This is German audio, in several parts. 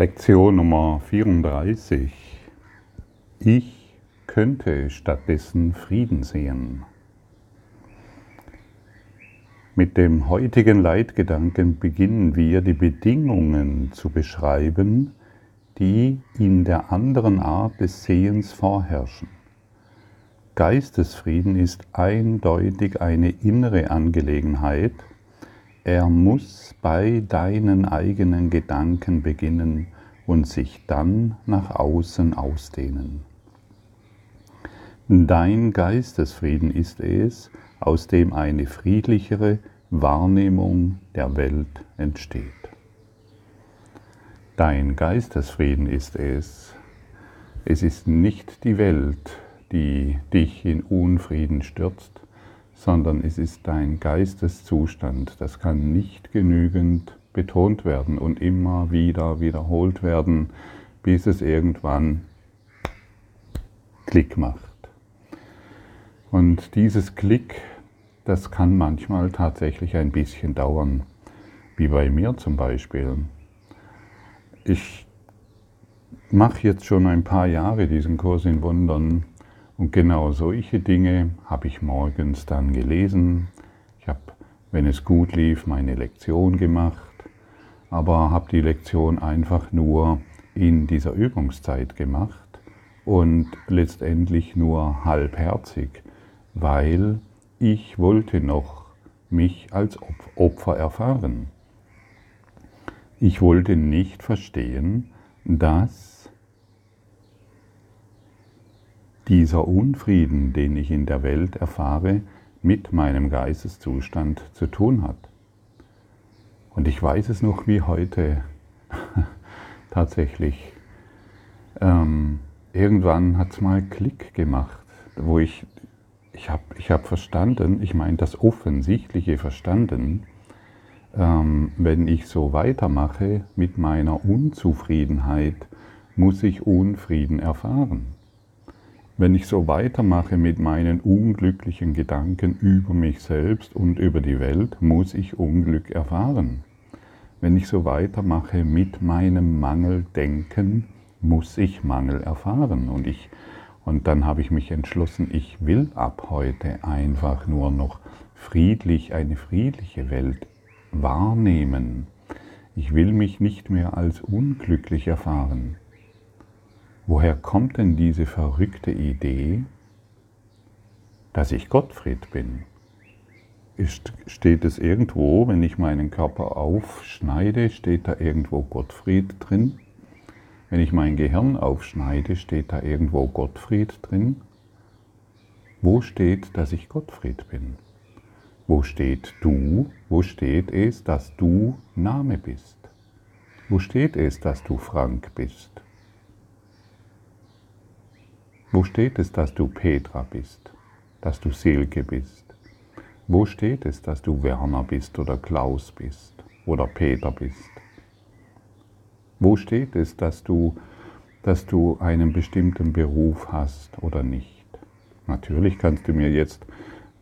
Lektion Nummer 34. Ich könnte stattdessen Frieden sehen. Mit dem heutigen Leitgedanken beginnen wir die Bedingungen zu beschreiben, die in der anderen Art des Sehens vorherrschen. Geistesfrieden ist eindeutig eine innere Angelegenheit, er muss bei deinen eigenen Gedanken beginnen und sich dann nach außen ausdehnen. Dein Geistesfrieden ist es, aus dem eine friedlichere Wahrnehmung der Welt entsteht. Dein Geistesfrieden ist es. Es ist nicht die Welt, die dich in Unfrieden stürzt, sondern es ist dein Geisteszustand. Das kann nicht genügend betont werden und immer wieder wiederholt werden, bis es irgendwann Klick macht. Und dieses Klick, das kann manchmal tatsächlich ein bisschen dauern, wie bei mir zum Beispiel. Ich mache jetzt schon ein paar Jahre diesen Kurs in Wundern und genau solche Dinge habe ich morgens dann gelesen. Ich habe, wenn es gut lief, meine Lektion gemacht, aber habe die Lektion einfach nur in dieser Übungszeit gemacht und letztendlich nur halbherzig, weil ich wollte noch mich als Opfer erfahren. Ich wollte nicht verstehen, dass dieser Unfrieden, den ich in der Welt erfahre, mit meinem Geisteszustand zu tun hat. Und ich weiß es noch wie heute tatsächlich. Ähm, irgendwann hat es mal Klick gemacht, wo ich, ich habe ich hab verstanden, ich meine das Offensichtliche verstanden, ähm, wenn ich so weitermache mit meiner Unzufriedenheit, muss ich Unfrieden erfahren. Wenn ich so weitermache mit meinen unglücklichen Gedanken über mich selbst und über die Welt, muss ich Unglück erfahren. Wenn ich so weitermache mit meinem Mangeldenken, muss ich Mangel erfahren. Und, ich, und dann habe ich mich entschlossen, ich will ab heute einfach nur noch friedlich eine friedliche Welt wahrnehmen. Ich will mich nicht mehr als unglücklich erfahren. Woher kommt denn diese verrückte Idee, dass ich Gottfried bin? Steht es irgendwo, wenn ich meinen Körper aufschneide, steht da irgendwo Gottfried drin? Wenn ich mein Gehirn aufschneide, steht da irgendwo Gottfried drin? Wo steht, dass ich Gottfried bin? Wo steht du? Wo steht es, dass du Name bist? Wo steht es, dass du Frank bist? Wo steht es, dass du Petra bist, dass du Silke bist? Wo steht es, dass du Werner bist oder Klaus bist oder Peter bist? Wo steht es, dass du, dass du einen bestimmten Beruf hast oder nicht? Natürlich kannst du mir jetzt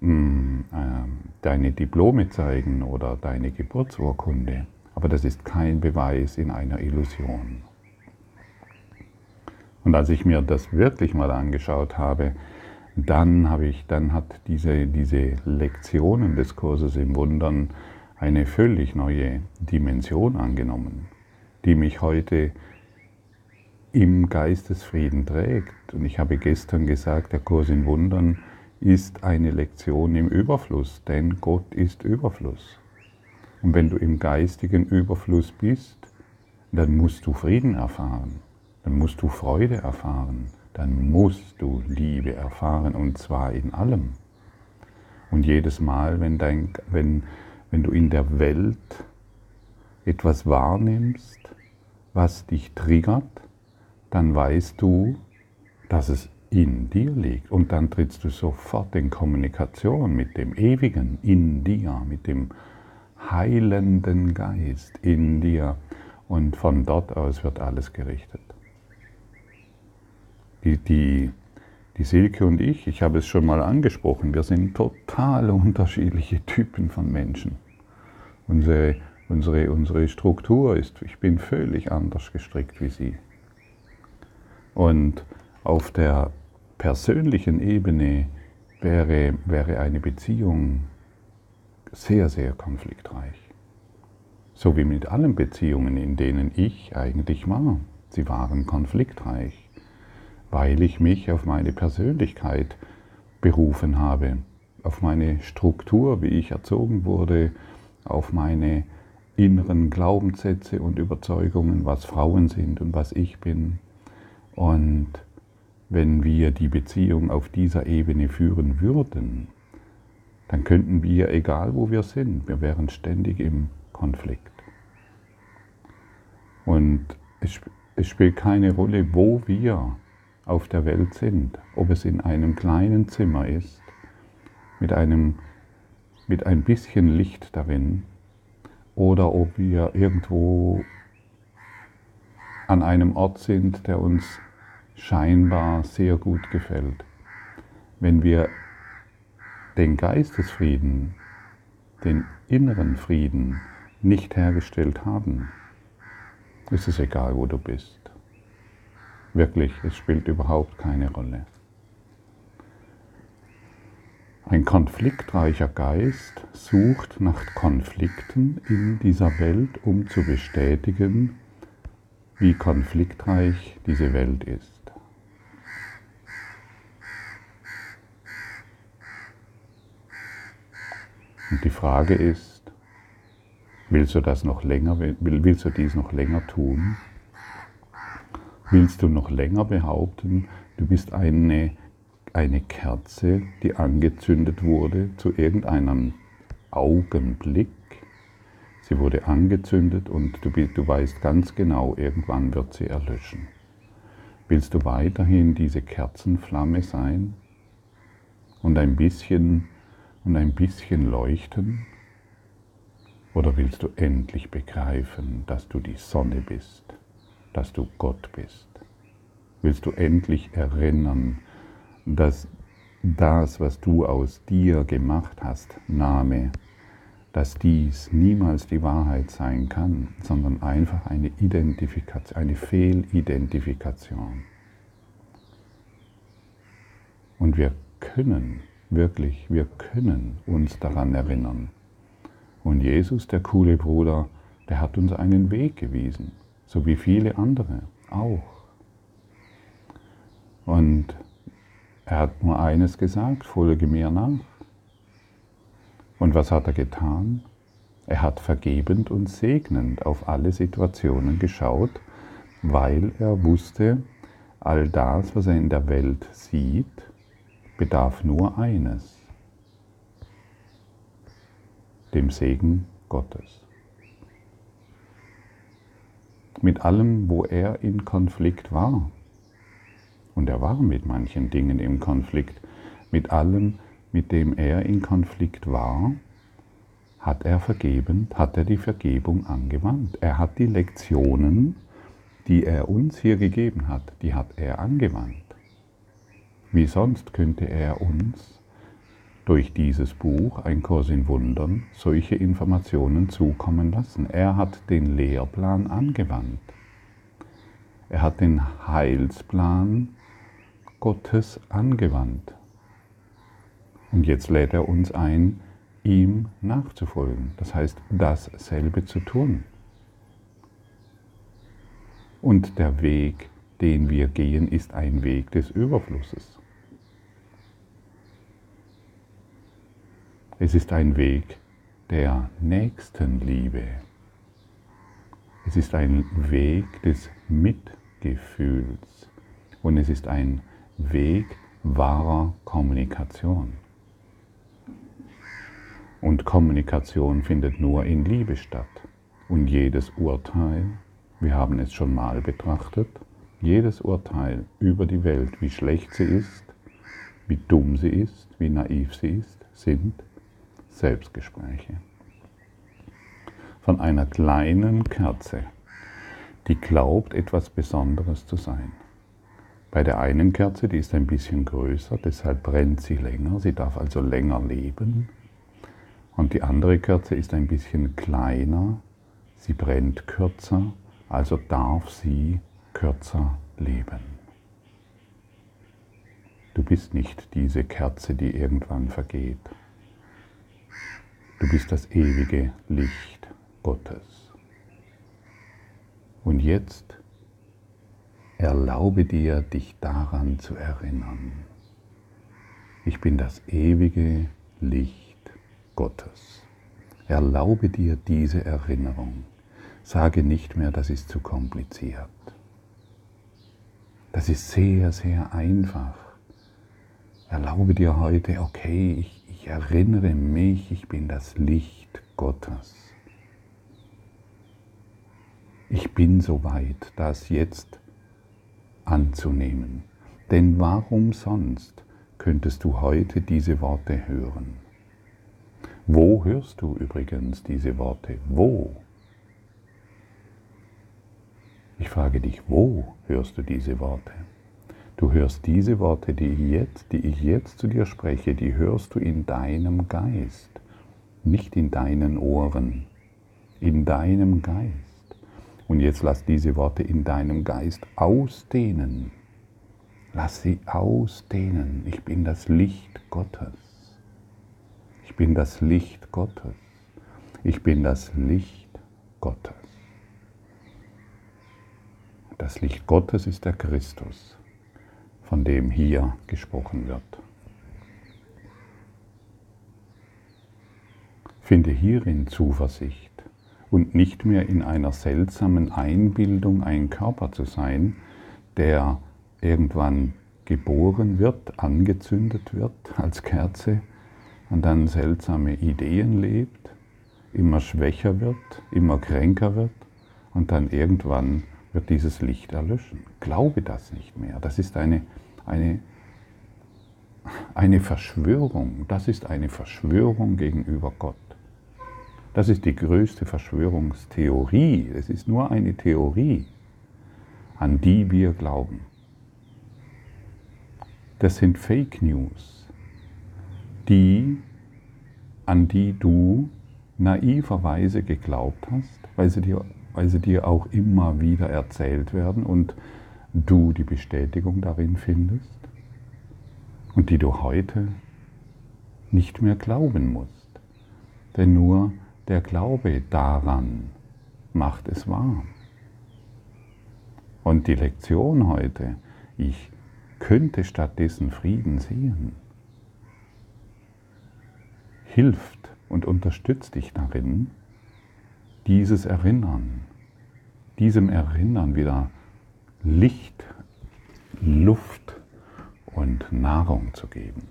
mh, mm, äh, deine Diplome zeigen oder deine Geburtsurkunde, aber das ist kein Beweis in einer Illusion. Und als ich mir das wirklich mal angeschaut habe, dann habe ich, dann hat diese, diese Lektionen des Kurses im Wundern eine völlig neue Dimension angenommen, die mich heute im Geistesfrieden trägt. Und ich habe gestern gesagt, der Kurs in Wundern ist eine Lektion im Überfluss, denn Gott ist Überfluss. Und wenn du im geistigen Überfluss bist, dann musst du Frieden erfahren dann musst du Freude erfahren, dann musst du Liebe erfahren und zwar in allem. Und jedes Mal, wenn, dein, wenn, wenn du in der Welt etwas wahrnimmst, was dich triggert, dann weißt du, dass es in dir liegt. Und dann trittst du sofort in Kommunikation mit dem Ewigen in dir, mit dem heilenden Geist in dir. Und von dort aus wird alles gerichtet die, die, die Silke und ich, ich habe es schon mal angesprochen, wir sind total unterschiedliche Typen von Menschen. Unsere, Unsere, unsere Struktur ist, ich bin völlig anders gestrickt wie Sie. Und auf der persönlichen Ebene wäre, wäre eine Beziehung sehr, sehr konfliktreich. So wie mit allen Beziehungen, in denen ich eigentlich war. Sie waren konfliktreich, weil ich mich auf meine Persönlichkeit berufen habe, auf meine Struktur, wie ich erzogen wurde, auf meine inneren Glaubenssätze und Überzeugungen, was Frauen sind und was ich bin. Und wenn wir die Beziehung auf dieser Ebene führen würden, dann könnten wir, egal wo wir sind, wir wären ständig im Konflikt. Und es, spielt keine Rolle, wo wir auf der Welt sind, ob es in einem kleinen Zimmer ist, mit, einem, mit ein bisschen Licht darin, oder ob wir irgendwo an einem Ort sind, der uns scheinbar sehr gut gefällt. Wenn wir den Geistesfrieden, den inneren Frieden nicht hergestellt haben, ist es egal, wo du bist. Wirklich, es spielt überhaupt keine Rolle. Ein konfliktreicher Geist sucht nach Konflikten in dieser Welt, um zu bestätigen, wie konfliktreich diese Welt ist. Und die Frage ist, willst du das noch länger, willst du dies noch länger tun? Willst du noch länger behaupten, du bist eine eine Kerze, die angezündet wurde zu irgendeinem Augenblick. Sie wurde angezündet und du, du weißt ganz genau, irgendwann wird sie erlöschen. Willst du weiterhin diese Kerzenflamme sein und ein bisschen und ein bisschen leuchten? Oder willst du endlich begreifen, dass du die Sonne bist, dass du Gott bist? Willst du endlich erinnern, dass das, was du aus dir gemacht hast, Name, dass dies niemals die Wahrheit sein kann, sondern einfach eine Identifikation, eine Fehlidentifikation. Und wir können, wirklich, wir können uns daran erinnern. Und Jesus, der coole Bruder, der hat uns einen Weg gewiesen, so wie viele andere auch. Und er hat nur eines gesagt, folge mir nach. Und was hat er getan? Er hat vergebend und segnend auf alle Situationen geschaut, weil er wusste, all das, was er in der Welt sieht, bedarf nur eines, dem Segen Gottes. Mit allem, wo er in Konflikt war, und er war mit manchen Dingen im Konflikt. Mit allem, mit dem er in Konflikt war, hat er vergeben, hat er die Vergebung angewandt. Er hat die Lektionen, die er uns hier gegeben hat, die hat er angewandt. Wie sonst könnte er uns durch dieses Buch, ein Kurs in Wundern, solche Informationen zukommen lassen. Er hat den Lehrplan angewandt. Er hat den Heilsplan Gottes angewandt. Und jetzt lädt er uns ein, ihm nachzufolgen. Das heißt, dasselbe zu tun. Und der Weg, den wir gehen, ist ein Weg des Überflusses. Es ist ein Weg der Nächstenliebe. Es ist ein Weg des Mitgefühls. Und es ist ein Weg wahrer Kommunikation. Und Kommunikation findet nur in Liebe statt. Und jedes Urteil, wir haben es schon mal betrachtet, jedes Urteil über die Welt, wie schlecht sie ist, wie dumm sie ist, wie naiv sie ist, sind Selbstgespräche. Von einer kleinen Kerze, die glaubt, etwas Besonderes zu sein. Bei der einen Kerze, die ist ein bisschen größer, deshalb brennt sie länger, sie darf also länger leben. Und die andere Kerze ist ein bisschen kleiner sie brennt kürzer, also darf sie kürzer leben. Du bist nicht diese Kerze, die irgendwann vergeht. Du bist das ewige Licht Gottes. Und jetzt erlaube dir, dich daran zu erinnern. Ich bin das ewige Licht Gottes. Erlaube dir diese Erinnerung. Sage nicht mehr, das ist zu kompliziert. Das ist sehr, sehr einfach. Erlaube dir heute, okay, ich, ich erinnere mich, ich bin das Licht Gottes. Ich bin soweit, das jetzt anzunehmen. Denn warum sonst könntest du heute diese Worte hören? Wo hörst du übrigens diese Worte? Wo? Ich frage dich, wo hörst du diese Worte? Du hörst diese Worte, die ich jetzt, die ich jetzt zu dir spreche, die hörst du in deinem Geist, nicht in deinen Ohren, in deinem Geist. Und jetzt lass diese Worte in deinem Geist ausdehnen. Lass sie ausdehnen. Ich bin das Licht Gottes. Ich bin das Licht Gottes. Ich bin das Licht Gottes. Das Licht Gottes ist der Christus, von dem hier gesprochen wird. Finde hierin Zuversicht und nicht mehr in einer seltsamen Einbildung ein Körper zu sein, der irgendwann geboren wird, angezündet wird als Kerze und dann seltsame Ideen lebt, immer schwächer wird, immer kränker wird und dann irgendwann wird dieses Licht erlöschen. Glaube das nicht mehr. Das ist eine, eine, eine Verschwörung. Das ist eine Verschwörung gegenüber Gott. Das ist die größte Verschwörungstheorie. Es ist nur eine Theorie, an die wir glauben. Das sind Fake News, die, an die du naiverweise geglaubt hast, weil sie dir weil sie dir auch immer wieder erzählt werden und du die Bestätigung darin findest und die du heute nicht mehr glauben musst. Denn nur der Glaube daran macht es wahr. Und die Lektion heute, ich könnte stattdessen Frieden sehen, hilft und unterstützt dich darin, dieses Erinnern, diesem Erinnern wieder Licht, Luft und Nahrung zu geben.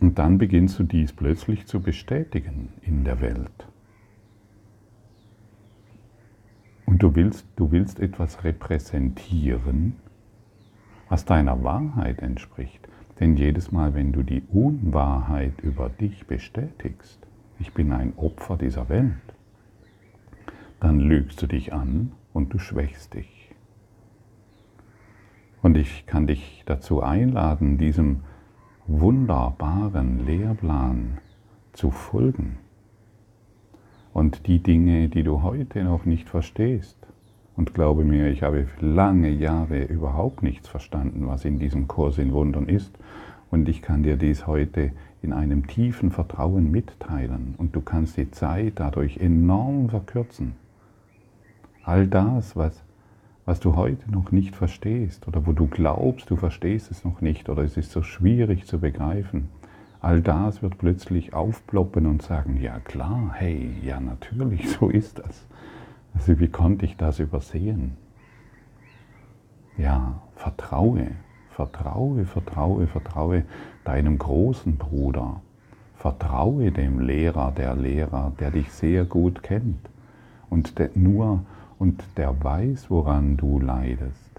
Und dann beginnst du dies plötzlich zu bestätigen in der Welt. Und du willst, du willst etwas repräsentieren, was deiner Wahrheit entspricht. Denn jedes Mal, wenn du die Unwahrheit über dich bestätigst, ich bin ein Opfer dieser Welt, dann lügst du dich an und du schwächst dich. Und ich kann dich dazu einladen, diesem wunderbaren Lehrplan zu folgen. Und die Dinge, die du heute noch nicht verstehst, und glaube mir, ich habe lange Jahre überhaupt nichts verstanden, was in diesem Kurs in Wundern ist, und ich kann dir dies heute in einem tiefen Vertrauen mitteilen und du kannst die Zeit dadurch enorm verkürzen. All das, was, was du heute noch nicht verstehst oder wo du glaubst, du verstehst es noch nicht oder es ist so schwierig zu begreifen, all das wird plötzlich aufploppen und sagen, ja klar, hey, ja natürlich, so ist das. Also wie konnte ich das übersehen? Ja, vertraue, Vertraue, vertraue, vertraue deinem großen Bruder. Vertraue dem Lehrer, der Lehrer, der dich sehr gut kennt und der nur und der weiß, woran du leidest.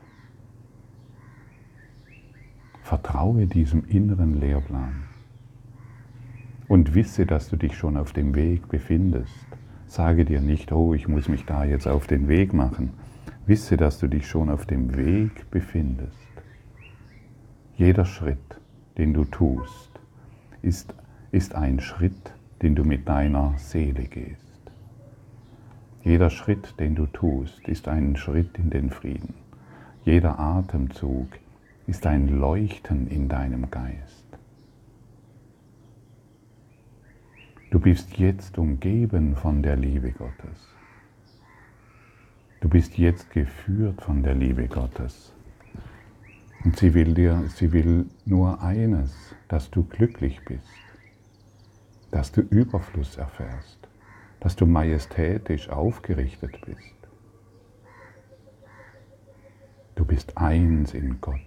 Vertraue diesem inneren Lehrplan und wisse, dass du dich schon auf dem Weg befindest. Sage dir nicht, oh, ich muss mich da jetzt auf den Weg machen. Wisse, dass du dich schon auf dem Weg befindest. Jeder Schritt, den du tust, ist, ist ein Schritt, den du mit deiner Seele gehst. Jeder Schritt, den du tust, ist ein Schritt in den Frieden. Jeder Atemzug ist ein Leuchten in deinem Geist. Du bist jetzt umgeben von der Liebe Gottes. Du bist jetzt geführt von der Liebe Gottes. Und sie will dir, sie will nur eines, dass du glücklich bist, dass du Überfluss erfährst, dass du majestätisch aufgerichtet bist. Du bist eins in Gott.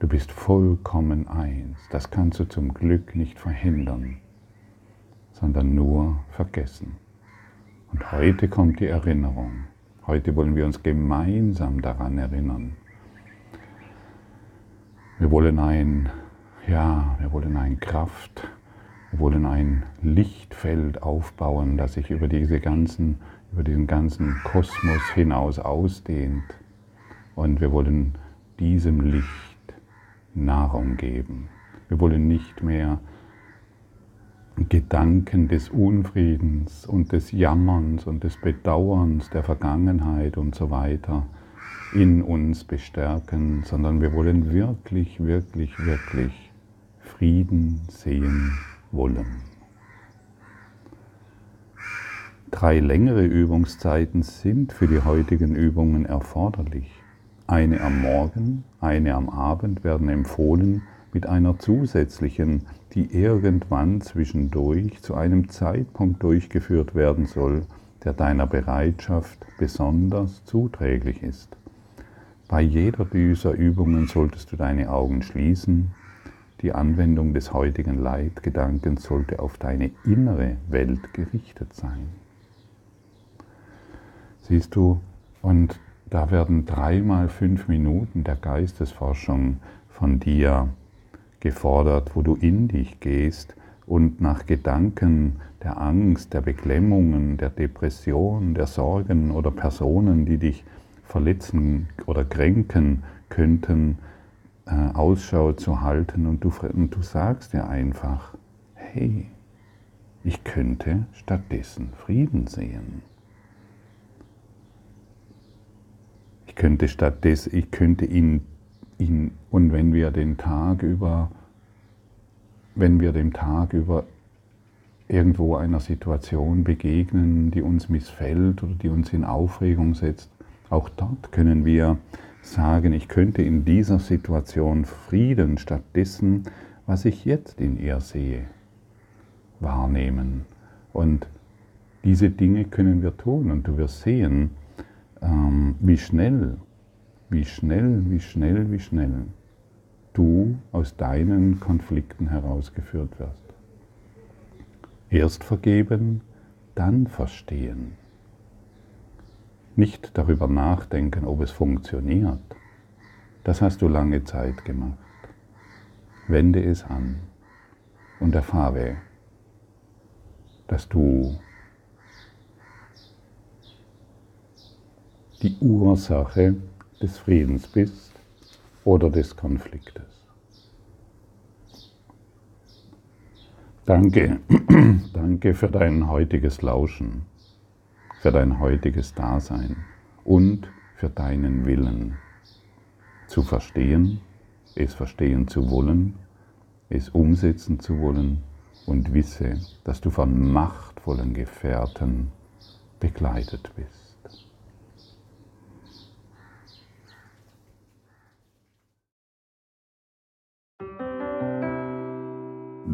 Du bist vollkommen eins. Das kannst du zum Glück nicht verhindern, sondern nur vergessen. Und heute kommt die Erinnerung. Heute wollen wir uns gemeinsam daran erinnern. Wir wollen ein, ja, wir wollen ein Kraft, wir wollen ein Lichtfeld aufbauen, das sich über diese ganzen, über diesen ganzen Kosmos hinaus ausdehnt. Und wir wollen diesem Licht Nahrung geben. Wir wollen nicht mehr Gedanken des Unfriedens und des Jammerns und des Bedauerns der Vergangenheit und so weiter in uns bestärken, sondern wir wollen wirklich, wirklich, wirklich Frieden sehen wollen. Drei längere Übungszeiten sind für die heutigen Übungen erforderlich. Eine am Morgen, eine am Abend werden empfohlen mit einer zusätzlichen, die irgendwann zwischendurch zu einem Zeitpunkt durchgeführt werden soll, der deiner Bereitschaft besonders zuträglich ist. Bei jeder dieser Übungen solltest du deine Augen schließen. Die Anwendung des heutigen Leitgedankens sollte auf deine innere Welt gerichtet sein. Siehst du, und da werden dreimal fünf Minuten der Geistesforschung von dir gefordert, wo du in dich gehst und nach Gedanken der Angst, der Beklemmungen, der Depression, der Sorgen oder Personen, die dich verletzen oder kränken könnten, äh, Ausschau zu halten und du, und du sagst dir einfach, hey, ich könnte stattdessen Frieden sehen. Ich könnte stattdessen, ich könnte ihn, ihn, und wenn wir den Tag über, wenn wir dem Tag über irgendwo einer Situation begegnen, die uns missfällt oder die uns in Aufregung setzt, auch dort können wir sagen, ich könnte in dieser Situation Frieden stattdessen, was ich jetzt in ihr sehe, wahrnehmen. Und diese Dinge können wir tun und du wirst sehen, ähm, wie schnell, wie schnell, wie schnell, wie schnell du aus deinen Konflikten herausgeführt wirst. Erst vergeben, dann verstehen nicht darüber nachdenken, ob es funktioniert. Das hast du lange Zeit gemacht. Wende es an und erfahre, dass du die Ursache des Friedens bist oder des Konfliktes. Danke, danke für dein heutiges Lauschen für dein heutiges Dasein und für deinen Willen zu verstehen, es verstehen zu wollen, es umsetzen zu wollen und wisse, dass du von machtvollen Gefährten begleitet bist.